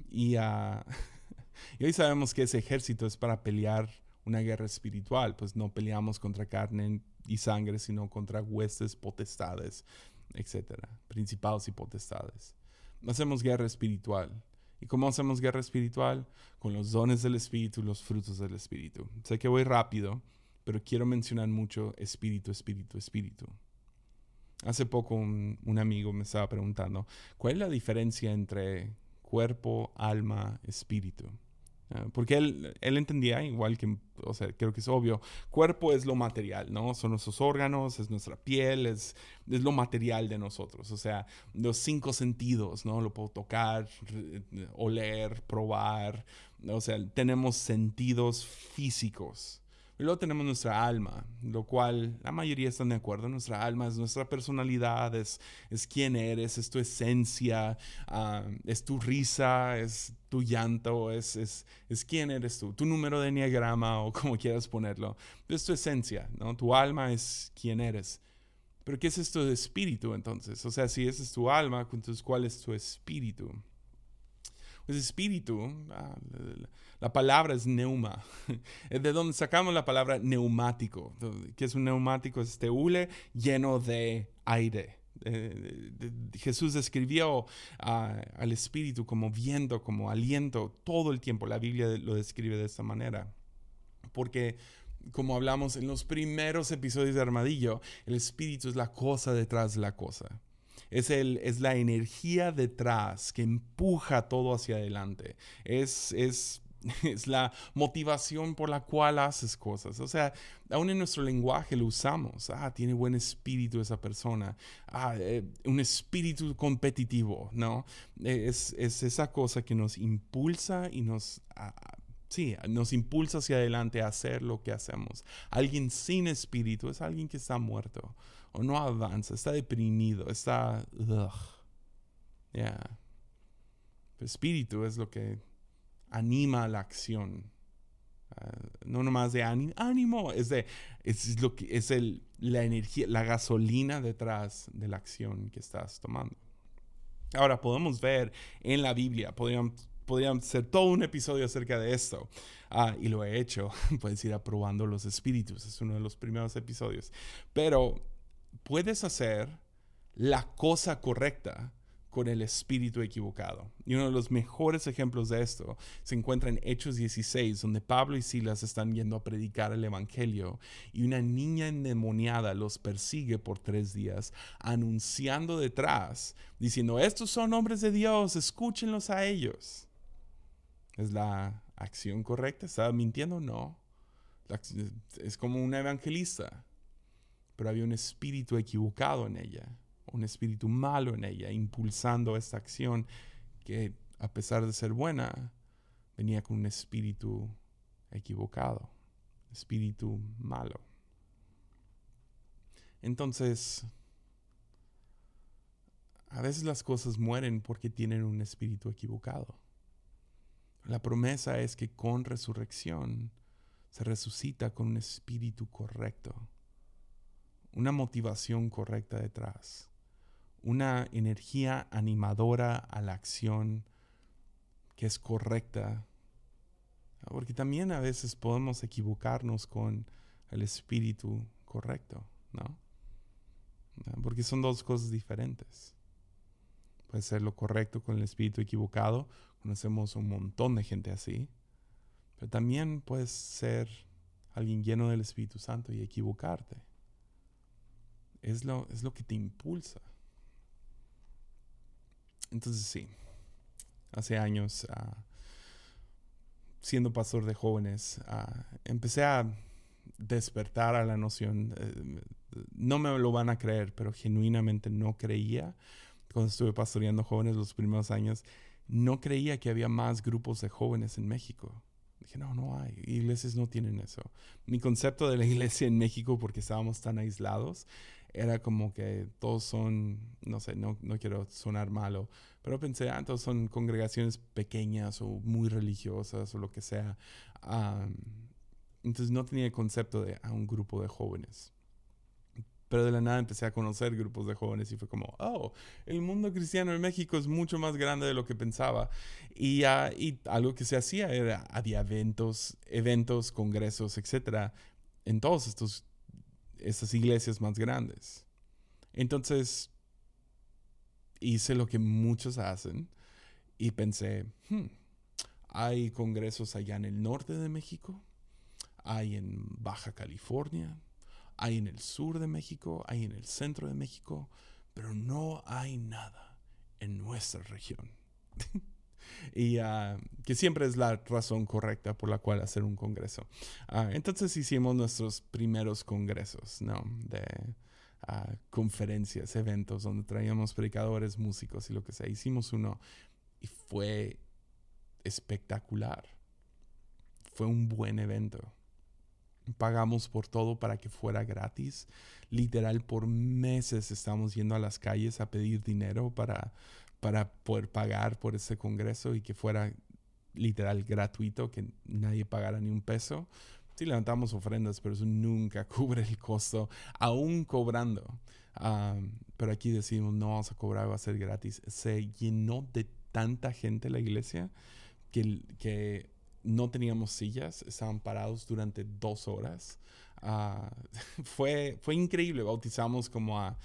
Y, uh, <laughs> y hoy sabemos que ese ejército es para pelear una guerra espiritual. Pues no peleamos contra carne y sangre, sino contra huestes, potestades, etcétera, principados y potestades. Hacemos guerra espiritual. ¿Y cómo hacemos guerra espiritual? Con los dones del Espíritu los frutos del Espíritu. Sé que voy rápido, pero quiero mencionar mucho Espíritu, Espíritu, Espíritu. Hace poco un, un amigo me estaba preguntando, ¿cuál es la diferencia entre cuerpo, alma, espíritu? Ah, porque él, él entendía, igual que, o sea, creo que es obvio, cuerpo es lo material, ¿no? Son nuestros órganos, es nuestra piel, es, es lo material de nosotros. O sea, los cinco sentidos, ¿no? Lo puedo tocar, oler, probar. O sea, tenemos sentidos físicos. Y luego tenemos nuestra alma, lo cual la mayoría están de acuerdo. Nuestra alma es nuestra personalidad, es, es quién eres, es tu esencia, ah, es tu risa, es tu llanto, es, es, es, quién eres tú, tu número de enneagrama o <laughs> como quieras ponerlo. Es tu esencia, ¿no? Tu alma es quién eres. Pero ¿qué es esto de espíritu entonces? O sea, si ese es tu alma, entonces ¿cuál es tu espíritu? Pues espíritu, ah, la palabra es neuma, <laughs> de donde sacamos la palabra neumático. que es un neumático? Es este hule lleno de aire. Jesús describió al espíritu como viento, como aliento todo el tiempo. La Biblia lo describe de esta manera. Porque como hablamos en los primeros episodios de Armadillo, el espíritu es la cosa detrás de la cosa. Es, el, es la energía detrás que empuja todo hacia adelante. Es, es, <laughs> es la motivación por la cual haces cosas. O sea, aún en nuestro lenguaje lo usamos. Ah, tiene buen espíritu esa persona. Ah, eh, un espíritu competitivo, ¿no? Es, es, esa cosa que nos impulsa y nos... sí, nos impulsa hacia adelante a hacer lo que hacemos. Alguien sin espíritu es alguien que está muerto o no avanza, está deprimido, está... Ya. espíritu es lo que anima la acción. Ah, no nomás de ánimo, es, de, es, lo que, es el, la energía, la gasolina detrás de la acción que estás tomando. Ahora podemos ver en la Biblia, podríamos, podríamos hacer todo un episodio acerca de esto. Ah, y lo he hecho, <laughs> puedes ir aprobando los espíritus, es uno de los primeros episodios. Pero puedes hacer la cosa correcta con el espíritu equivocado. Y uno de los mejores ejemplos de esto se encuentra en Hechos 16, donde Pablo y Silas están yendo a predicar el Evangelio y una niña endemoniada los persigue por tres días, anunciando detrás, diciendo, estos son hombres de Dios, escúchenlos a ellos. ¿Es la acción correcta? ¿Estaba mintiendo? No. Es como una evangelista pero había un espíritu equivocado en ella, un espíritu malo en ella, impulsando esta acción que a pesar de ser buena, venía con un espíritu equivocado, espíritu malo. Entonces, a veces las cosas mueren porque tienen un espíritu equivocado. La promesa es que con resurrección se resucita con un espíritu correcto una motivación correcta detrás, una energía animadora a la acción que es correcta. Porque también a veces podemos equivocarnos con el espíritu correcto, ¿no? Porque son dos cosas diferentes. Puede ser lo correcto con el espíritu equivocado. Conocemos un montón de gente así. Pero también puedes ser alguien lleno del Espíritu Santo y equivocarte es lo, es lo que te impulsa. Entonces sí, hace años, ah, siendo pastor de jóvenes, ah, empecé a despertar a la noción, eh, no me lo van a creer, pero genuinamente no creía, cuando estuve pastoreando jóvenes los primeros años, no creía que había más grupos de jóvenes en México. Dije, no, no hay. Iglesias no tienen eso. Mi concepto de la <laughs> iglesia en México, porque estábamos tan aislados, era como que todos son, no sé, no, no quiero sonar malo, pero pensé, ah, todos son congregaciones pequeñas o muy religiosas o lo que sea. entonces no tenía el concepto de a un grupo de jóvenes. Pero de la nada empecé a conocer grupos de jóvenes y fue como, oh, el mundo cristiano en México es mucho más grande de lo que pensaba. Y, uh, y algo que se hacía era, había eventos, eventos, congresos, etcétera, en todos estos estas iglesias más grandes. Entonces, hice lo que muchos hacen y pensé, hmm, hay congresos allá en el norte de México, hay en Baja California, hay en el sur de México, hay en el centro de México, pero no hay nada en nuestra región. <laughs> y ah, que siempre es la razón correcta por la cual hacer un congreso. Ah, entonces hicimos nuestros primeros congresos, ¿no? De ah, conferencias, eventos donde traíamos predicadores, músicos y lo que sea. Hicimos uno y fue espectacular. Fue un buen evento. Pagamos por todo para que fuera gratis. Literal, por meses estamos yendo a las calles a pedir dinero para para poder pagar por ese congreso y que fuera literal gratuito, que nadie pagara ni un peso, sí levantamos ofrendas, pero eso nunca <laughs> cubre el costo, aún cobrando. pero aquí decimos, no vamos a cobrar, va a ser gratis. Se llenó de tanta gente la iglesia que, que no teníamos sillas, estaban parados durante dos horas. Ah, <laughs> fue, fue increíble, bautizamos como a,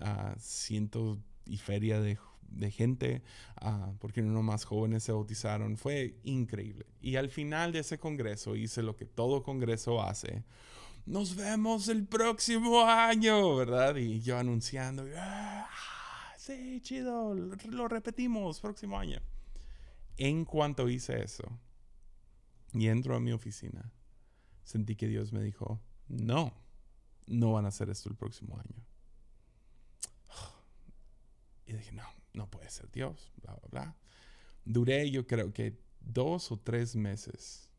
a cientos y feria de, de gente, uh, porque unos más jóvenes se bautizaron. Fue increíble. Y al final de ese congreso hice lo que todo congreso hace. Nos vemos el próximo año, ¿verdad? Y yo anunciando, ah, sí, chido, lo repetimos, próximo año. En cuanto hice eso y entro a mi oficina, sentí que Dios me dijo, no, no van a hacer esto el próximo año. <sighs> Y dije, no, no puede ser Dios, bla, bla, bla. Duré yo creo que dos o tres meses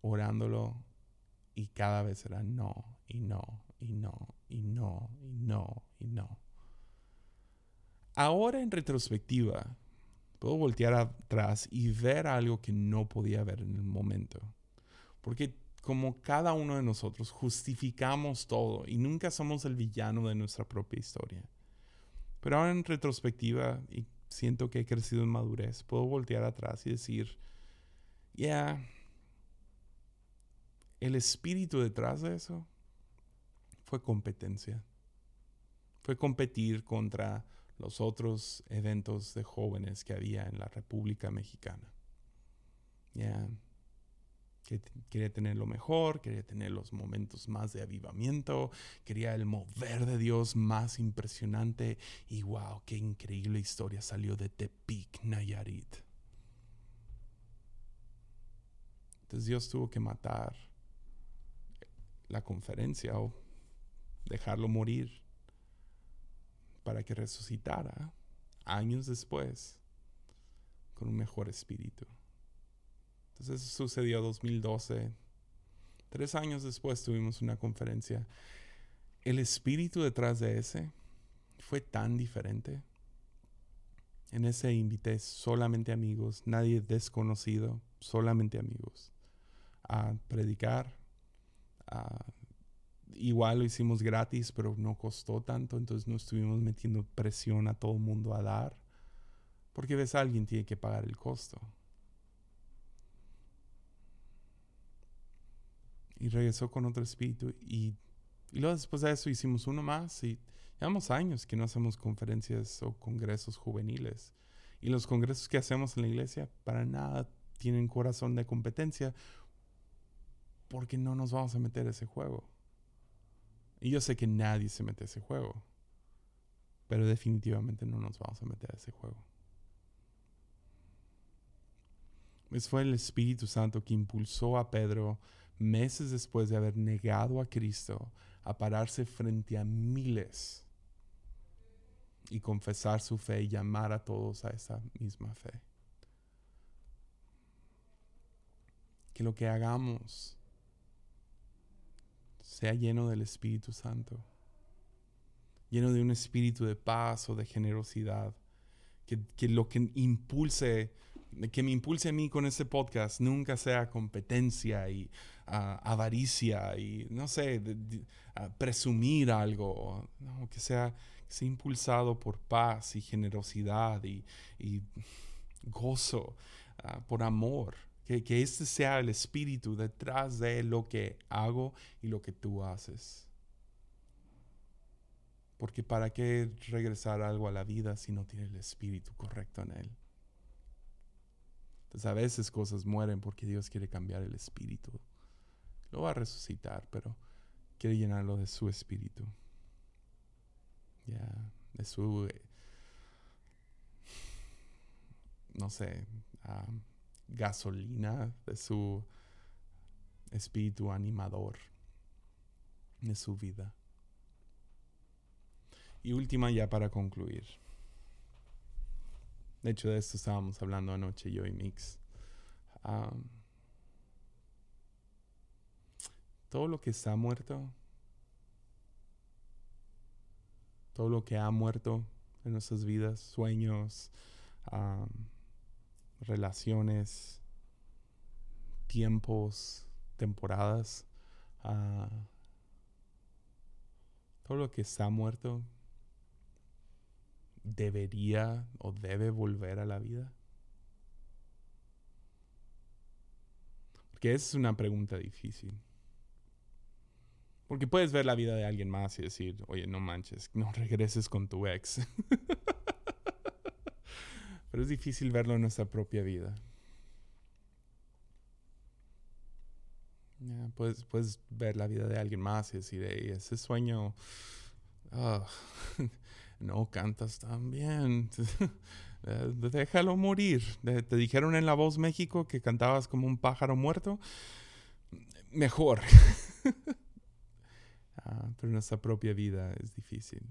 orándolo y cada vez era no, y no, y no, y no, y no, y no. Ahora en retrospectiva, puedo voltear atrás y ver algo que no podía ver en el momento. Porque como cada uno de nosotros justificamos todo y nunca somos el villano de nuestra propia historia. Pero ahora en retrospectiva, y siento que he crecido en madurez, puedo voltear atrás y decir, ya, el espíritu detrás de eso fue competencia. Fue competir contra los otros eventos de jóvenes que había en la República Mexicana. Ya que quería tener lo mejor, quería tener los momentos más de avivamiento, quería el mover de Dios más impresionante y wow, qué increíble historia salió de Tepic, Nayarit. Entonces Dios tuvo que matar la conferencia o dejarlo morir para que resucitara años después con un mejor espíritu. Entonces eso sucedió 2012. Tres años después tuvimos una conferencia. El espíritu detrás de ese fue tan diferente. En ese invité solamente amigos, nadie desconocido, solamente amigos, a predicar. igual lo hicimos gratis, pero no costó tanto, entonces no estuvimos metiendo presión a todo el mundo a dar, porque ves, alguien tiene que pagar el costo. Y regresó con otro espíritu. Y, luego después de eso hicimos uno más y llevamos años que no hacemos conferencias o congresos juveniles. Y los congresos que hacemos en la iglesia para nada tienen corazón de competencia porque no nos vamos a meter a ese juego. Y yo sé que nadie se mete a ese juego, pero definitivamente no nos vamos a meter a ese juego. Pues fue el Espíritu Santo que impulsó a Pedro meses después de haber negado a Cristo, a pararse frente a miles y confesar su fe y llamar a todos a esa misma fe. Que lo que hagamos sea lleno del Espíritu Santo, lleno de un espíritu de paz o de generosidad, que, que lo que impulse que me impulse a mí con este podcast nunca sea competencia y avaricia y no sé, presumir algo, que, sea, impulsado por paz y generosidad y, gozo, ah, por amor. Que, que este sea el espíritu detrás de lo que hago y lo que tú haces. Porque para qué regresar algo a la vida si no tiene el espíritu correcto en él. Entonces a veces cosas mueren porque Dios quiere cambiar el espíritu. Lo va a resucitar, pero quiere llenarlo de su espíritu. Ya, de su, no sé, gasolina, de su espíritu animador, de su vida. Y última ya para concluir. De hecho, de esto estábamos hablando anoche yo y Mix. Todo lo que está muerto, todo lo que ha muerto en nuestras vidas, sueños, relaciones, tiempos, temporadas. Ah, todo lo que está muerto debería o debe volver a la vida. Porque esa es una pregunta difícil. Porque puedes ver la vida de alguien más y decir, oye, no manches, no regreses con tu ex. <laughs> Pero es difícil verlo en nuestra propia vida. puedes, puedes ver la vida de alguien más y decir, hey, ese sueño, ah, <laughs> no cantas tan bien. <laughs> Déjalo morir. Te dijeron en La Voz México que cantabas como un pájaro muerto. Mejor. Ah, pero nuestra propia vida es difícil.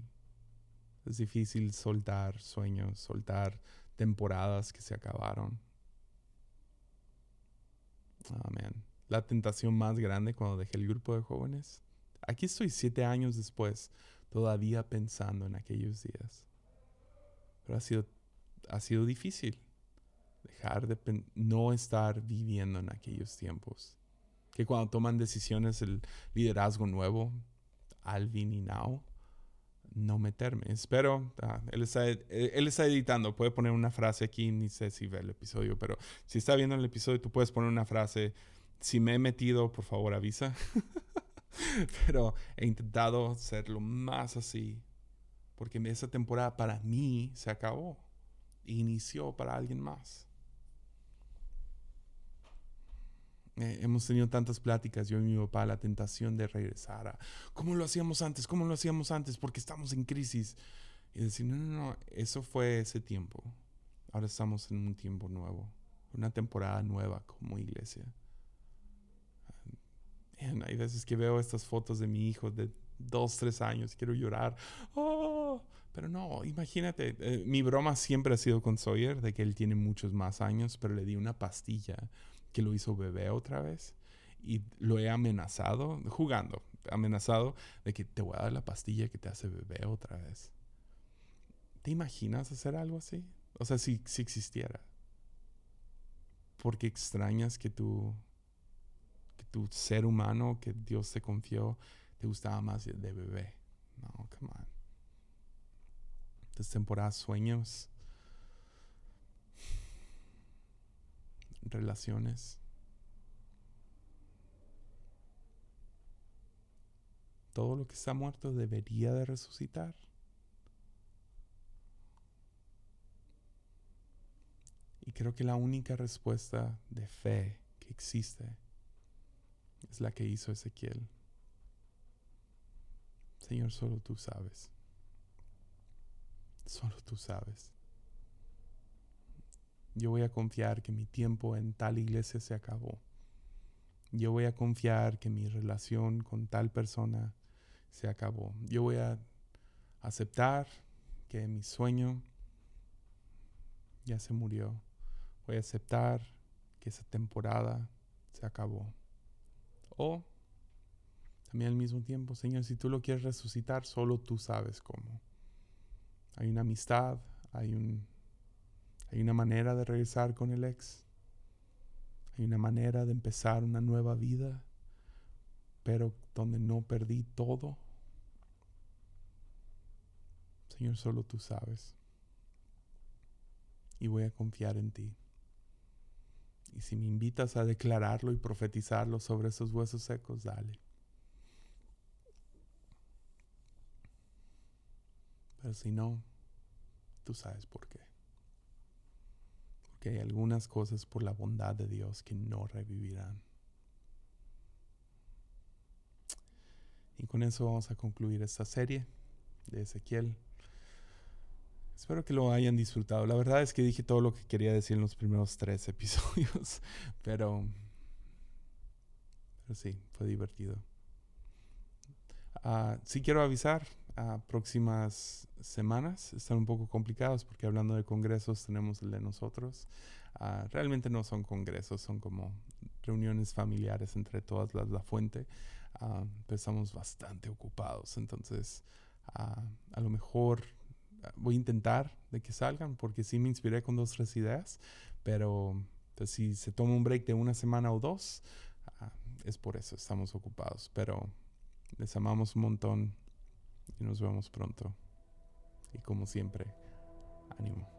Es difícil soltar sueños, soltar temporadas que se acabaron. Amén. La tentación más grande cuando dejé el grupo de jóvenes. Aquí estoy siete años después, todavía pensando en aquellos días. Pero ha sido, ha sido difícil dejar de no estar viviendo en aquellos tiempos. Que cuando toman decisiones el liderazgo nuevo, Alvin y Now, no meterme. Espero, ah, él, está, él está editando, puede poner una frase aquí, ni sé si ve el episodio, pero si está viendo el episodio, tú puedes poner una frase, si me he metido, por favor avisa. <laughs> pero he intentado ser más así, porque esa temporada para mí se acabó, inició para alguien más. Eh, hemos tenido tantas pláticas, yo y mi papá, la tentación de regresar a cómo lo hacíamos antes, cómo lo hacíamos antes, porque estamos en crisis. Y decir, no, no, no, eso fue ese tiempo. Ahora estamos en un tiempo nuevo, una temporada nueva como iglesia. hay veces que veo estas fotos de mi hijo de dos, tres años quiero llorar. Oh, pero no, imagínate, eh, mi broma siempre ha sido con Sawyer, de que él tiene muchos más años, pero le di una pastilla que lo hizo bebé otra vez y lo he amenazado, jugando, amenazado de que te voy a dar la pastilla que te hace bebé otra vez. ¿Te imaginas hacer algo así? O sea, si, si existiera. Porque extrañas que tu, tu ser humano que Dios te confió te gustaba más de bebé. No, come on. Estas temporadas sueños relaciones. Todo lo que está muerto debería de resucitar. Y creo que la única respuesta de fe que existe es la que hizo Ezequiel. Señor, solo tú sabes. Solo tú sabes yo voy a confiar que mi tiempo en tal iglesia se acabó. Yo voy a confiar que mi relación con tal persona se acabó. Yo voy a aceptar que mi sueño ya se murió. Voy a aceptar que esa temporada se acabó. O también al mismo tiempo, Señor, si tú lo quieres resucitar, solo tú sabes cómo. Hay una amistad, hay un hay una manera de regresar con el ex. Hay una manera de empezar una nueva vida, pero donde no perdí todo. Señor, solo tú sabes. Y voy a confiar en ti. Y si me invitas a declararlo y profetizarlo sobre esos huesos secos, dale. Pero si no, tú sabes por qué que hay algunas cosas por la bondad de Dios que no revivirán. Y con eso vamos a concluir esta serie de Ezequiel. Espero que lo hayan disfrutado. La verdad es que dije todo lo que quería decir en los primeros tres <laughs> episodios, pero, sí, fue divertido. Uh, sí quiero avisar, a próximas semanas están un poco complicados porque hablando de congresos tenemos el de nosotros. Ah, realmente no son congresos, son como reuniones familiares entre todas las La Fuente, uh, pero estamos bastante ocupados. Entonces, ah, a lo mejor voy a intentar de que salgan porque sí me inspiré con dos, tres ideas, pero pues, si se toma un break de una semana o dos, ah, es por eso, estamos ocupados. Pero les amamos un montón y nos vemos pronto. Y como siempre, ánimo.